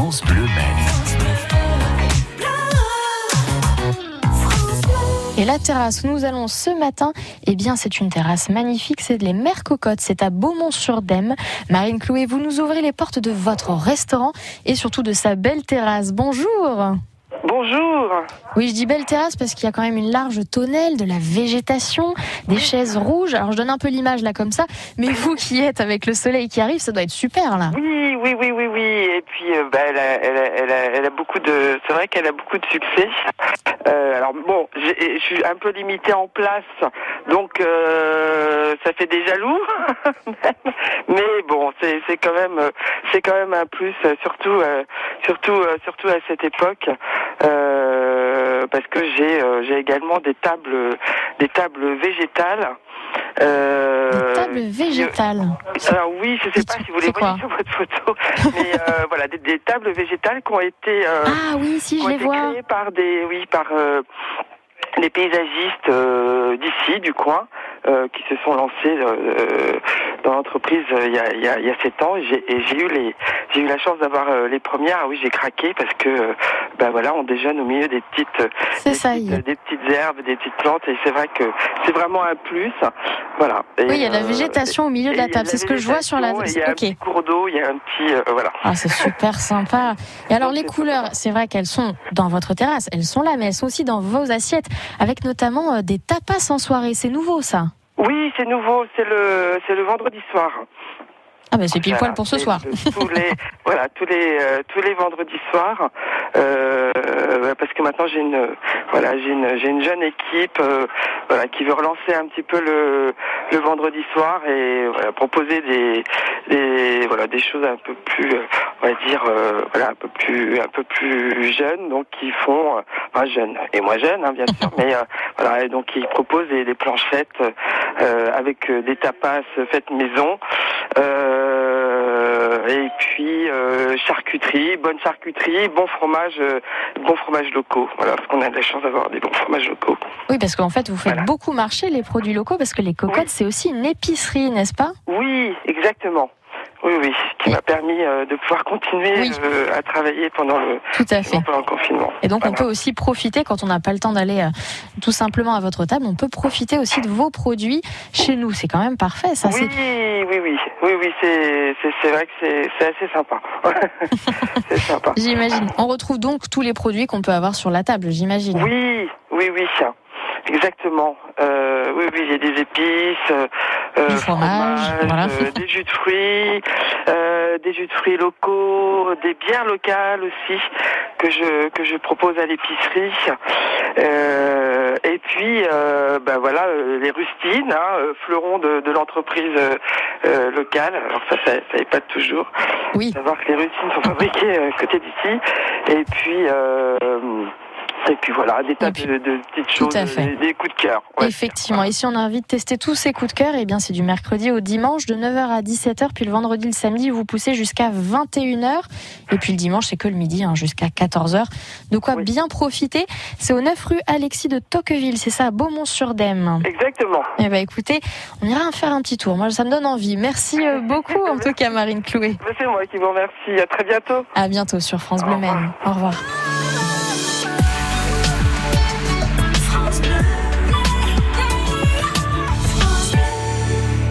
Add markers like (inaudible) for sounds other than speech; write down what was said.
France Bleu Maine. Et la terrasse où nous allons ce matin, eh bien, c'est une terrasse magnifique, c'est les Mères Cocottes, c'est à Beaumont-sur-Dème. Marine Clouet, vous nous ouvrez les portes de votre restaurant et surtout de sa belle terrasse. Bonjour Bonjour. Oui, je dis belle terrasse parce qu'il y a quand même une large tonnelle, de la végétation, des chaises rouges. Alors je donne un peu l'image là comme ça, mais vous qui êtes avec le soleil qui arrive, ça doit être super là. Oui, oui, oui, oui, oui. Et puis, euh, bah, elle, a, elle, a, elle, a, elle, a, beaucoup de. C'est vrai qu'elle a beaucoup de succès. Euh, alors bon, je suis un peu limitée en place, donc euh, ça fait des jaloux. (laughs) mais bon, c'est quand même, c'est quand même un plus, surtout, euh, surtout, euh, surtout à cette époque. Parce que j'ai j'ai également des tables des tables végétales. Euh, des tables végétales. alors oui, je sais pas si vous les voyez sur votre photo, mais euh, (laughs) voilà des, des, tables végétales qui ont été euh, ah oui, si je les vois créées par des oui par les paysagistes d'ici du coin. Euh, qui se sont lancés euh, dans l'entreprise euh, il, y a, il, y a, il y a sept ans et j'ai eu les j'ai eu la chance d'avoir les premières. Ah oui, j'ai craqué parce que ben voilà, on déjeune au milieu des petites des, ça, petites, des petites herbes, des petites plantes et c'est vrai que c'est vraiment un plus. Voilà. Et, oui, il y a la végétation au milieu de la table. C'est ce que je vois sur la. Il y a okay. un petit cours d'eau, il y a un petit voilà. Ah, c'est super sympa. Et alors les couleurs, c'est vrai qu'elles sont dans votre terrasse, elles sont là, mais elles sont aussi dans vos assiettes, avec notamment des tapas en soirée. C'est nouveau ça. Oui, c'est nouveau, c'est le c'est le vendredi soir. Ah ben c'est pile poil pour ce soir. tous les (laughs) voilà tous les euh, tous les vendredis soirs euh, parce que maintenant j'ai une voilà j'ai une j'ai une jeune équipe euh, voilà qui veut relancer un petit peu le le vendredi soir et voilà, proposer des des voilà des choses un peu plus on va dire euh, voilà un peu plus un peu plus jeunes donc qui font enfin jeunes et moi jeune hein, bien sûr (laughs) mais voilà et donc qui proposent des, des planchettes avec des tapas faites maison. Et puis euh, charcuterie, bonne charcuterie, bon fromage, euh, bon fromage locaux. Voilà, parce qu'on a de la chance d'avoir des bons fromages locaux. Oui, parce qu'en fait, vous faites voilà. beaucoup marcher les produits locaux, parce que les cocottes, oui. c'est aussi une épicerie, n'est-ce pas? Oui, exactement. Oui, oui, qui m'a permis euh, de pouvoir continuer oui. euh, à travailler pendant le, tout à fait. pendant le confinement. Et donc voilà. on peut aussi profiter, quand on n'a pas le temps d'aller euh, tout simplement à votre table, on peut profiter aussi de vos produits chez nous. C'est quand même parfait, ça. Oui, oui, oui, oui, oui, c'est vrai que c'est assez sympa. (laughs) c'est sympa. J'imagine. On retrouve donc tous les produits qu'on peut avoir sur la table, j'imagine. Oui, oui, oui. Exactement. Euh, oui, oui, il y a des épices, euh, du fromage, fromage voilà. euh, des jus de fruits, euh, des jus de fruits locaux, des bières locales aussi que je que je propose à l'épicerie. Euh, et puis, ben voilà, les rustines, hein, fleurons de, de l'entreprise locale. Alors ça, ça, ça pas toujours. Oui. Savoir que les rustines sont fabriquées côté d'ici. Et puis. Et puis voilà, des tas puis, de, de, petites choses, des, des, coups de cœur. Ouais. Effectivement. Et si on a envie de tester tous ces coups de cœur, eh bien c'est du mercredi au dimanche de 9h à 17h, puis le vendredi, le samedi, vous poussez jusqu'à 21h. Et puis le dimanche, c'est que le midi, hein, jusqu'à 14h. De quoi oui. bien profiter. C'est au 9 rue Alexis de Tocqueville, c'est ça, à Beaumont-sur-Dème. Exactement. Eh ben écoutez, on ira faire un petit tour. Moi, ça me donne envie. Merci (laughs) beaucoup, en tout cas, Marine Clouet. C'est moi qui vous remercie. À très bientôt. À bientôt sur France Bleu Maine. Au revoir.